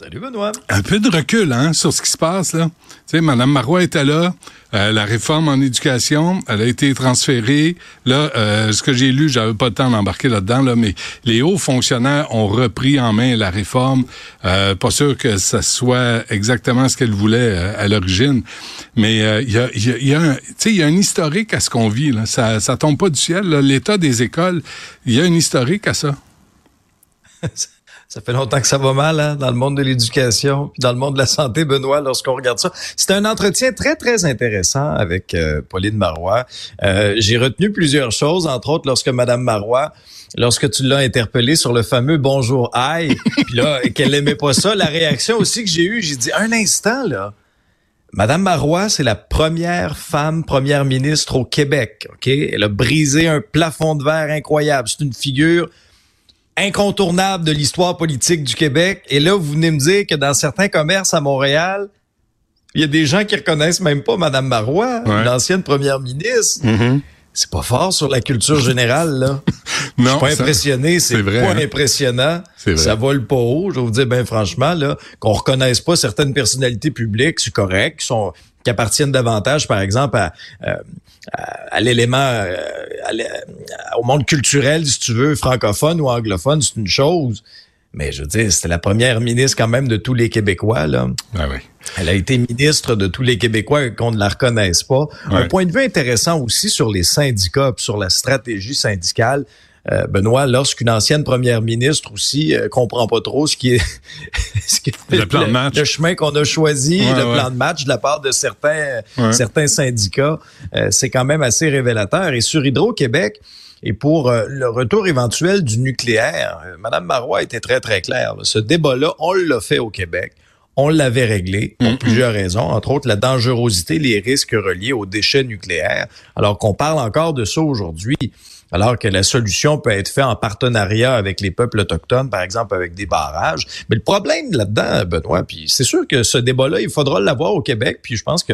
Salut Benoît. Un peu de recul hein, sur ce qui se passe là. Tu sais, Mme Marois était là. Euh, la réforme en éducation, elle a été transférée. Là, euh, ce que j'ai lu, j'avais pas le temps d'embarquer là-dedans, là, mais les hauts fonctionnaires ont repris en main la réforme. Euh, pas sûr que ça soit exactement ce qu'elle voulait à l'origine, mais il y a, y, a, y, a un, y a un historique à ce qu'on vit. Là. Ça, ça tombe pas du ciel. L'état des écoles, il y a un historique à ça. Ça fait longtemps que ça va mal hein, dans le monde de l'éducation, puis dans le monde de la santé, Benoît, lorsqu'on regarde ça. C'était un entretien très, très intéressant avec euh, Pauline Marois. Euh, J'ai retenu plusieurs choses, entre autres lorsque Madame Marois lorsque tu l'as interpellée sur le fameux bonjour aïe, puis là qu'elle aimait pas ça, la réaction aussi que j'ai eue, j'ai dit un instant là. Madame Marois, c'est la première femme première ministre au Québec, OK? Elle a brisé un plafond de verre incroyable, c'est une figure incontournable de l'histoire politique du Québec. Et là, vous venez me dire que dans certains commerces à Montréal, il y a des gens qui reconnaissent même pas Mme Marois, l'ancienne première ministre. Mm-hmm. C'est pas fort sur la culture générale, là. non, je suis pas impressionné, c'est pas hein? impressionnant. Vrai. Ça vole pas haut, je vais vous dire bien franchement, là, qu'on reconnaisse pas certaines personnalités publiques, c'est correct, qui sont qui appartiennent davantage, par exemple, à, euh, à, l'élément, euh, au monde culturel, si tu veux, francophone ou anglophone, c'est une chose. Mais je veux dire, c'était la première ministre quand même de tous les Québécois. Là. Ah oui. Elle a été ministre de tous les Québécois qu'on ne la reconnaisse pas. Ouais. Un point de vue intéressant aussi sur les syndicats, sur la stratégie syndicale. Euh, Benoît, lorsqu'une ancienne première ministre aussi euh, comprend pas trop ce qui est, ce qui est le, plan de match. le chemin qu'on a choisi, Ouais, le ouais. plan de match de la part de certains, certains syndicats, euh, c'est quand même assez révélateur. Et sur Hydro-Québec, et pour euh, le retour éventuel du nucléaire, euh, Madame Marois était très, très claire. là. Ce débat-là, on l'a fait au Québec. On l'avait réglé pour plusieurs raisons, entre autres la dangerosité, les risques reliés aux déchets nucléaires, alors qu'on parle encore de ça aujourd'hui, alors que la solution peut être faite en partenariat avec les peuples autochtones, par exemple avec des barrages. Mais le problème là-dedans, Benoît, puis c'est sûr que ce débat-là, il faudra l'avoir au Québec, puis je pense que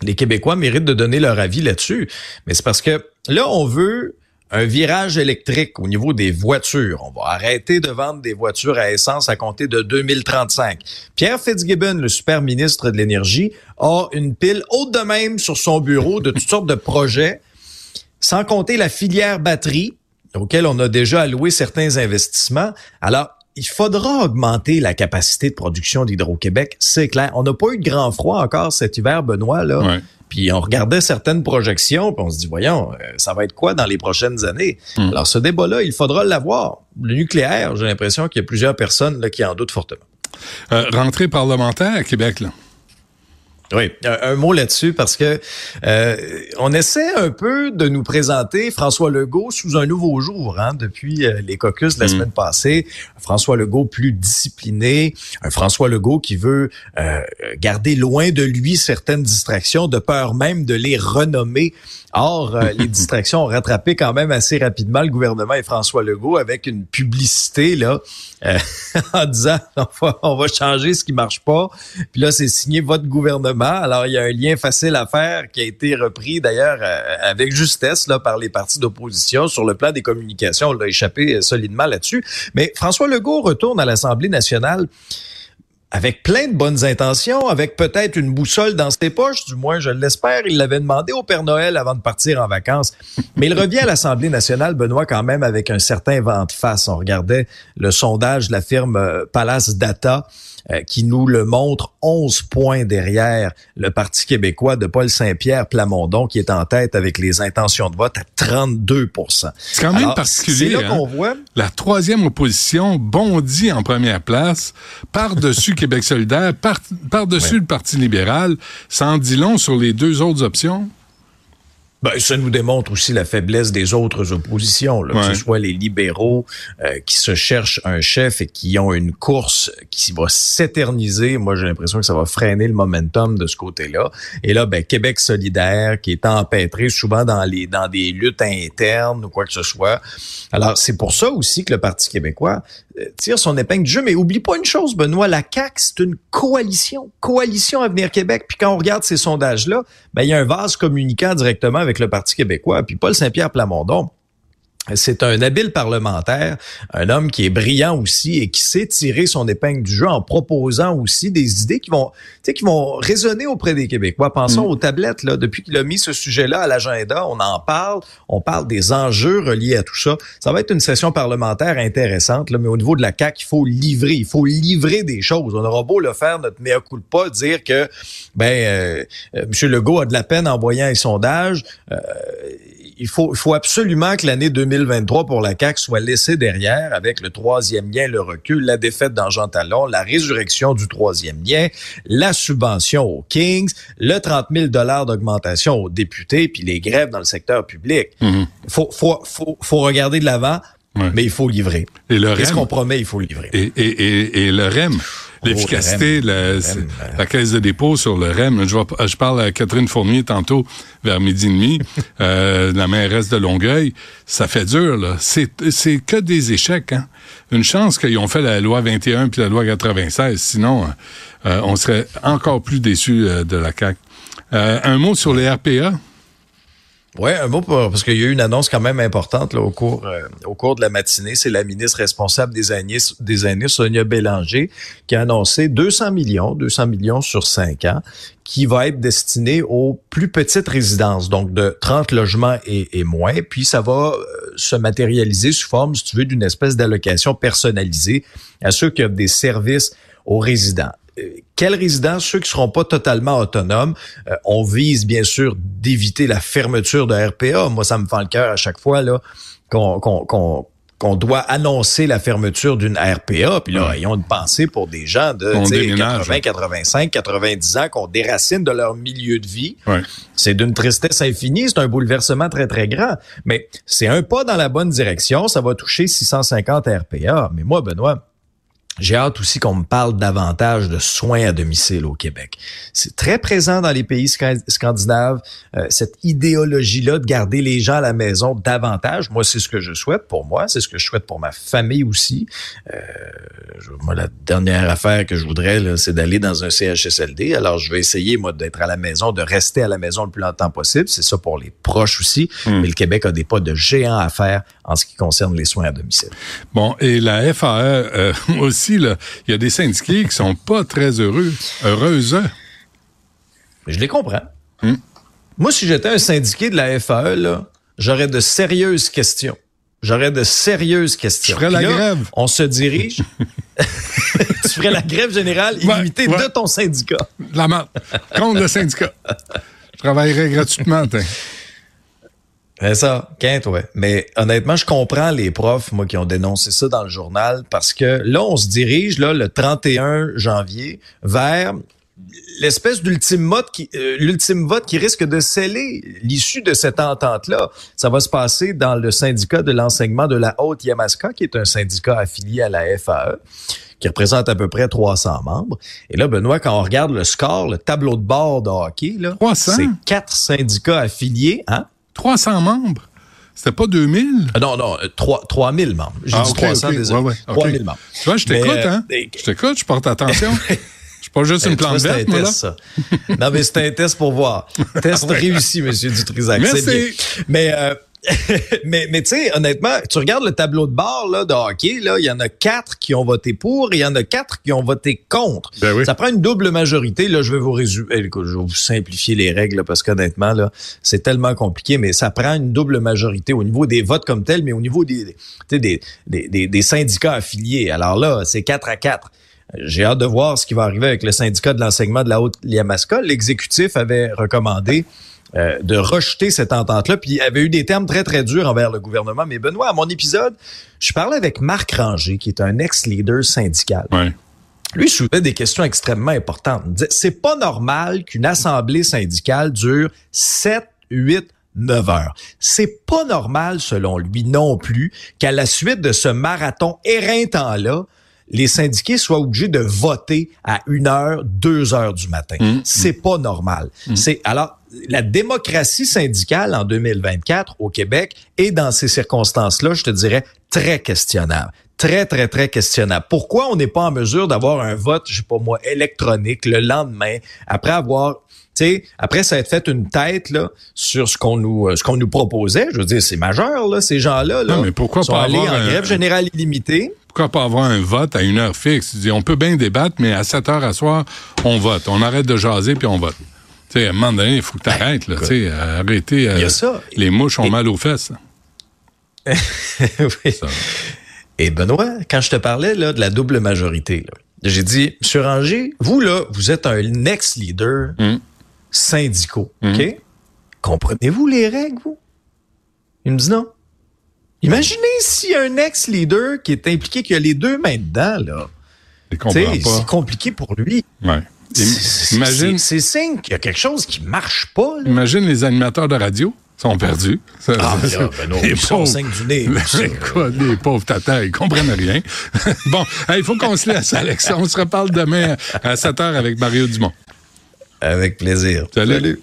les Québécois méritent de donner leur avis là-dessus. Mais c'est parce que là, on veut un virage électrique au niveau des voitures. On va arrêter de vendre des voitures à essence à compter de 2035. Pierre Fitzgibbon, le super ministre de l'Énergie, a une pile haute de même sur son bureau de toutes sortes de projets, sans compter la filière batterie, auquel on a déjà alloué certains investissements. Alors, il faudra augmenter la capacité de production d'Hydro-Québec, c'est clair. On n'a pas eu de grand froid encore cet hiver, Benoît, là. Puis on regardait certaines projections, puis on se dit, voyons, euh, ça va être quoi dans les prochaines années? Hmm. Alors ce débat-là, il faudra l'avoir. Le nucléaire, j'ai l'impression qu'il y a plusieurs personnes là, qui en doutent fortement. Euh, rentrée parlementaire à Québec, là. Oui, un, un mot là-dessus parce que euh, on essaie un peu de nous présenter François Legault sous un nouveau jour hein, depuis euh, les caucus de la Mm. semaine passée. François Legault plus discipliné, un François Legault qui veut euh, garder loin de lui certaines distractions, de peur même de les renommer. Or, euh, les distractions ont rattrapé quand même assez rapidement le gouvernement et François Legault avec une publicité là euh, en disant on va, on va changer ce qui marche pas. Puis là, c'est signé votre gouvernement. Alors, il y a un lien facile à faire qui a été repris d'ailleurs euh, avec justesse là, par les partis d'opposition sur le plan des communications. On l'a échappé solidement là-dessus. Mais François Legault retourne à l'Assemblée nationale avec plein de bonnes intentions, avec peut-être une boussole dans ses poches, du moins je l'espère. Il l'avait demandé au Père Noël avant de partir en vacances. Mais il revient à l'Assemblée nationale, Benoît, quand même avec un certain vent de face. On regardait le sondage de la firme euh, Palace Data euh, qui nous le montre 11 points derrière le Parti québécois de Paul Saint-Pierre Plamondon qui est en tête avec les intentions de vote à 32 C'est quand même particulier. C'est là hein? qu'on voit. La troisième opposition bondit en première place par-dessus Québec solidaire, par- par-dessus le Parti libéral. Ça en dit long sur les deux autres options? Ben, ça nous démontre aussi la faiblesse des autres oppositions, là, que ce soit les libéraux euh, qui se cherchent un chef et qui ont une course qui va s'éterniser. Moi, j'ai l'impression que ça va freiner le momentum de ce côté-là. Et là, ben, Québec solidaire qui est empêtré souvent dans les dans des luttes internes ou quoi que ce soit. Alors, c'est pour ça aussi que le Parti québécois tire son épingle du jeu. Mais oublie pas une chose, Benoît, la CAQ, c'est une coalition. Coalition Avenir Québec. Puis quand on regarde ces sondages-là, ben, il y a un vase communicant directement avec le Parti québécois. Puis Paul Saint-Pierre Plamondon, c'est un habile parlementaire, un homme qui est brillant aussi et qui sait tirer son épingle du jeu en proposant aussi des idées qui vont, tu sais, qui vont résonner auprès des Québécois. Pensons aux tablettes là. Depuis qu'il a mis ce sujet-là à l'agenda, on en parle, on parle des enjeux reliés à tout ça. Ça va être une session parlementaire intéressante, là, mais au niveau de la CAC, il faut livrer, il faut livrer des choses. On aura beau le faire notre mea culpa, dire que ben euh, euh, M. Legault a de la peine en voyant les sondages. Euh, il faut, il faut absolument que l'année 2023 pour la CAQ soit laissée derrière avec le troisième lien, le recul, la défaite dans Jean Talon, la résurrection du troisième lien, la subvention aux Kings, le 30 000 d'augmentation aux députés, puis les grèves dans le secteur public. Il faut, faut, faut, faut regarder de l'avant, mais il faut livrer. Et le Qu'est-ce qu'on promet, il faut livrer. Et, et, et, et le REM, l'efficacité, le la, REM. la caisse de dépôt sur le REM. Je, vais- je parle à Catherine Fournier tantôt vers midi et demi, euh, la mairesse de Longueuil. Ça fait dur, là. C'est, c'est que des échecs, hein. Une chance qu'ils ont fait la loi 21 puis la loi 96. Sinon, euh, on serait encore plus déçus euh, de la CAQ. Euh, un mot sur les RPA. Oui, un mot pour- parce qu'il y a eu une annonce quand même importante là, au cours euh, au cours de la matinée. C'est la ministre responsable des aînés, des aînés, Sonia Bélanger, qui a annoncé 200 millions, 200 millions sur 5 ans, qui va être destiné aux plus petites résidences, donc de 30 logements et, et moins. Puis ça va euh, se matérialiser sous forme, si tu veux, d'une espèce d'allocation personnalisée à ceux qui offrent des services aux résidents. Euh, Quels résidents? Ceux qui seront pas totalement autonomes. Euh, on vise bien sûr d'éviter la fermeture de RPA. Moi, ça me fend le cœur à chaque fois là qu'on qu'on- qu'on- qu'on doit annoncer la fermeture d'une RPA. Puis là, ayons une pensée pour des gens de On tu sais, déménage, 80, 85, 90 ans qu'on déracine de leur milieu de vie. Ouais. C'est d'une tristesse infinie, c'est un bouleversement très, très grand. Mais c'est un pas dans la bonne direction. Ça va toucher 650 RPA. Mais moi, Benoît, j'ai hâte aussi qu'on me parle davantage de soins à domicile au Québec. C'est très présent dans les pays sca- scandinaves, euh, cette idéologie-là de garder les gens à la maison davantage. Moi, c'est ce que je souhaite pour moi, c'est ce que je souhaite pour ma famille aussi. Euh, moi, la dernière affaire que je voudrais, c'est d'aller dans un CHSLD. Alors, je vais essayer, moi, d'être à la maison, de rester à la maison le plus longtemps possible. C'est ça pour les proches aussi. Mais le Québec a des pas de géants à faire en ce qui concerne les soins à domicile. Bon, et la FAE euh, aussi, là, il y a des syndiqués qui sont pas très heureux, heureuses. Je les comprends. Hmm. Moi, si j'étais un syndiqué de la FAE, là, j'aurais de sérieuses questions. J'aurais de sérieuses questions. Je ferais la là, grève. On se dirige. tu ferais la grève générale illimitée ouais. de ton syndicat. La marde. Contre le syndicat. Je travaillerais gratuitement. C'est ça, quinte, ouais. Mais honnêtement, je comprends les profs, moi, qui ont dénoncé ça dans le journal, parce que là, on se dirige, là, le 31 janvier, vers l'espèce d'ultime vote qui, euh, l'ultime vote qui risque de sceller l'issue de cette entente-là. Ça va se passer dans le syndicat de l'enseignement de la Haute-Yamaska, qui est un syndicat affilié à la FAE qui représente à peu près 300 membres. Et là, Benoît, quand on regarde le score, le tableau de bord de hockey, là, 300? c'est quatre syndicats affiliés, hein? 300 membres? C'était pas 2000? Ah Non, non, euh, 3, 3000 membres. J'ai Ah, dit ok, 300, ok, désolé. ouais, ouais, ok. 3000 membres. Tu vois, je t'écoute, euh, hein? et- Je t'écoute, je porte attention. je pas juste Eh, une plante c'est un verte, là. test, ça. Non, mais c'est un test pour voir. Test réussi, Monsieur Dutrisac. Merci. C'est bien. Mais, euh, mais, mais tu sais, honnêtement, tu regardes le tableau de bord là, de hockey, là, il y en a quatre qui ont voté pour et il y en a quatre qui ont voté contre. Ben oui. Ça prend une double majorité. Là, je vais vous résumer. eh, écoute, je vais vous simplifier les règles là, parce qu'honnêtement, là, c'est tellement compliqué, mais ça prend une double majorité au niveau des votes comme tel, mais au niveau des, des, des, des, syndicats affiliés. Alors là, c'est 4 à 4. J'ai hâte de voir ce qui va arriver avec le syndicat de l'enseignement de la Haute-Liamaska. L'exécutif avait recommandé euh, de rejeter cette entente-là, puis il avait eu des termes très, très durs envers le gouvernement. Mais Benoît, à mon épisode, je parlais avec Marc Ranger, qui est un ex-leader syndical. Ouais. Lui, soulevait des questions extrêmement importantes. Il me disait, c'est pas normal qu'une assemblée syndicale dure 7, 8, 9 heures. C'est pas normal, selon lui, non plus, qu'à la suite de ce marathon éreintant-là, les syndiqués soient obligés de voter à 1 heure, 2 heures du matin. C'est pas normal. C'est, alors, la démocratie syndicale en 2024 au Québec est dans ces circonstances-là, je te dirais, très questionnable. Très, très, très questionnable. Pourquoi on n'est pas en mesure d'avoir un vote, je sais pas moi, électronique le lendemain, après avoir tu sais, après ça a fait une tête là sur ce qu'on nous euh, ce qu'on nous proposait, je veux dire c'est majeur là ces gens-là là. Non, mais pourquoi sont pas allés avoir en un- grève générale illimitée. Pourquoi pas avoir un vote à une heure fixe? Dis, on peut bien débattre, mais à 7 heures à soir, on vote. On arrête de jaser puis on vote. Tu sais, à un moment donné, il faut que tu arrêtes, là. Tu sais, arrêter. Ben, Il y a euh, ça. Les mouches ont Et- mal aux fesses. Oui. Ça. Et Benoît, quand je te parlais là, de la double majorité, là, j'ai dit, Monsieur Ranger, vous là, vous êtes un ex-leader Mm. syndicaux, OK? Comprenez-vous les règles, vous? Il me dit non. Imaginez si un ex-leader qui est impliqué, qui a les deux mains dedans, là. C'est compliqué pour lui. Ouais. C'est- Imagine, C'est c'est signe qu'il y a quelque chose qui marche pas, là. imagine les animateurs de radio sont perdus. Ça- Ah, ça- là, ben non, les ils sont pauvres. cinq du nez. Quoi, les pauvres tatas, ils comprennent rien. bon, hey, il faut qu'on se laisse, Alex. On se reparle demain à 7 h avec Mario Dumont. Avec plaisir. Salut.